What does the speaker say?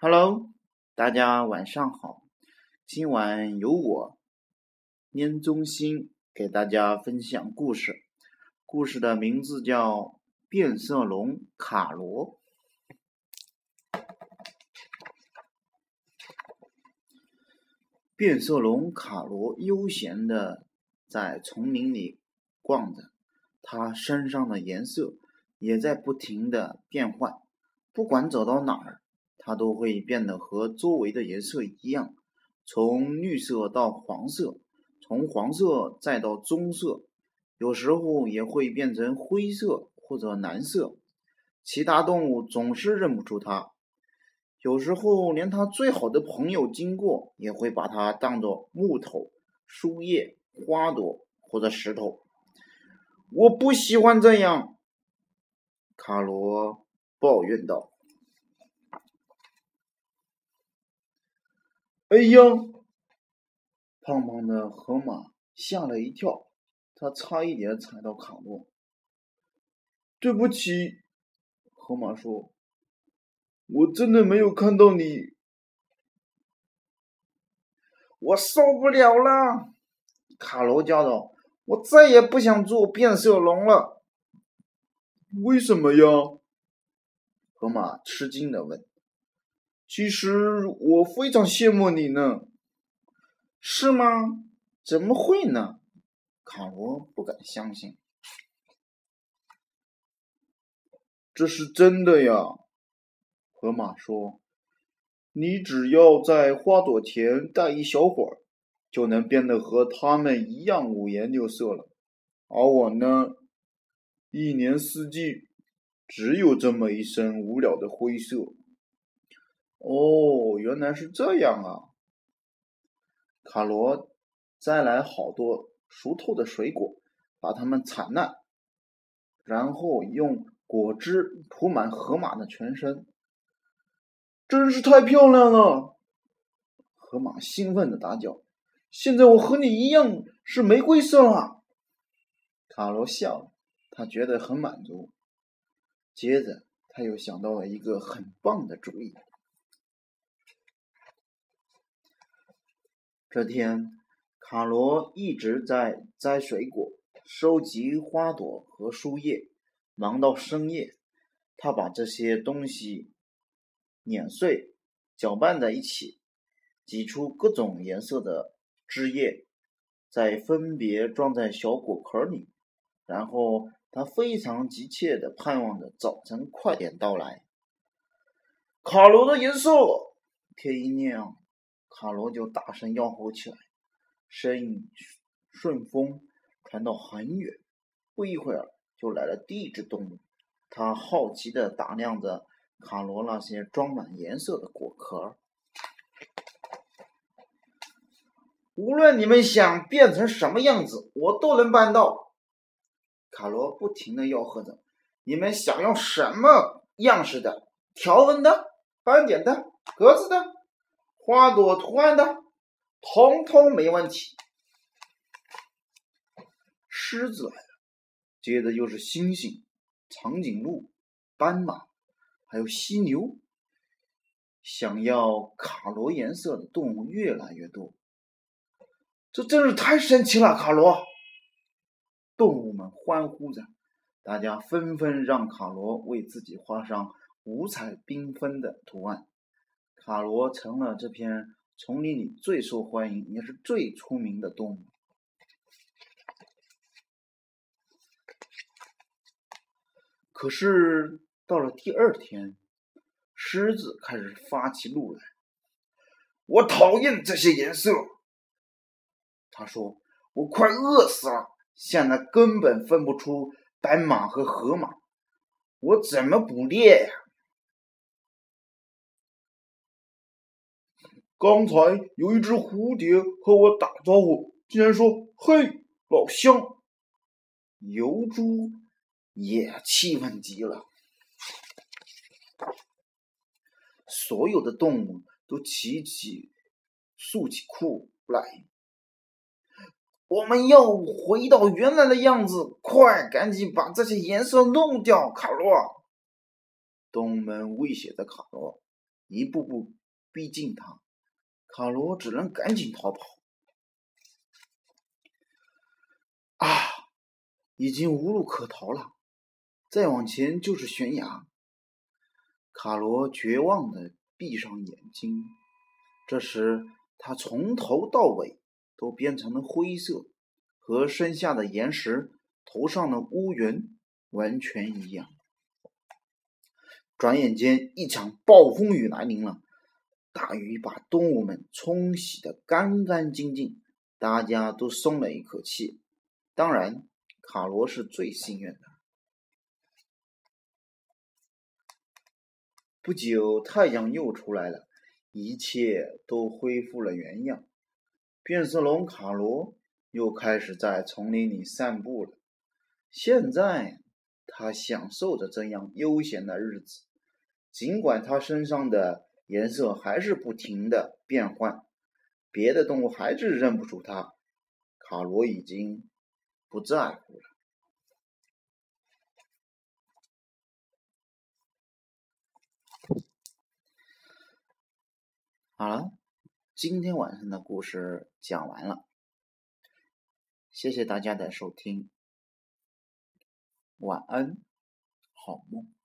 Hello，大家晚上好。今晚由我拈中心给大家分享故事。故事的名字叫《变色龙卡罗》。变色龙卡罗悠闲的在丛林里逛着，它身上的颜色也在不停的变换。不管走到哪儿，它都会变得和周围的颜色一样，从绿色到黄色，从黄色再到棕色，有时候也会变成灰色或者蓝色。其他动物总是认不出它。有时候，连它最好的朋友经过，也会把它当作木头、树叶、花朵或者石头。我不喜欢这样，卡罗抱怨道。“哎呀！”胖胖的河马吓了一跳，他差一点踩到卡罗。“对不起。”河马说。我真的没有看到你，我受不了了！卡罗叫道：“我再也不想做变色龙了。”为什么呀？河马吃惊的问。“其实我非常羡慕你呢。”是吗？怎么会呢？卡罗不敢相信。这是真的呀。河马说：“你只要在花朵田待一小会儿，就能变得和它们一样五颜六色了。而我呢，一年四季只有这么一身无聊的灰色。”哦，原来是这样啊！卡罗摘来好多熟透的水果，把它们踩烂，然后用果汁涂满河马的全身。真是太漂亮了！河马兴奋的大叫：“现在我和你一样是玫瑰色了。”卡罗笑了，他觉得很满足。接着，他又想到了一个很棒的主意。这天，卡罗一直在摘水果、收集花朵和树叶，忙到深夜。他把这些东西。碾碎，搅拌在一起，挤出各种颜色的汁液，再分别装在小果壳里。然后他非常急切地盼望着早晨快点到来。卡罗的颜色，天一亮，卡罗就大声吆喝起来，声音顺风传到很远。不一会儿，就来了第一只动物，它好奇地打量着。卡罗那些装满颜色的果壳，无论你们想变成什么样子，我都能办到。卡罗不停的吆喝着：“你们想要什么样式的？条纹的、斑点的、格子的、花朵图案的，通通没问题。”狮子，接着又是猩猩、长颈鹿、斑马。还有犀牛，想要卡罗颜色的动物越来越多，这真是太神奇了！卡罗，动物们欢呼着，大家纷纷让卡罗为自己画上五彩缤纷的图案。卡罗成了这片丛林里最受欢迎也是最出名的动物。可是。到了第二天，狮子开始发起怒来。我讨厌这些颜色，他说：“我快饿死了，现在根本分不出斑马和河马，我怎么捕猎呀？”刚才有一只蝴蝶和我打招呼，竟然说：“嘿，老乡！”油猪也气愤极了。所有的动物都齐齐竖起裤来。我们要回到原来的样子，快，赶紧把这些颜色弄掉，卡罗！动物们威胁着卡罗。一步步逼近他，卡罗只能赶紧逃跑。啊，已经无路可逃了，再往前就是悬崖。卡罗绝望的闭上眼睛，这时他从头到尾都变成了灰色，和身下的岩石、头上的乌云完全一样。转眼间，一场暴风雨来临了，大雨把动物们冲洗得干干净净，大家都松了一口气。当然，卡罗是最幸运的。不久，太阳又出来了，一切都恢复了原样。变色龙卡罗又开始在丛林里散步了。现在，他享受着这样悠闲的日子。尽管他身上的颜色还是不停的变换，别的动物还是认不出它，卡罗已经不在乎了。好了，今天晚上的故事讲完了，谢谢大家的收听，晚安，好梦。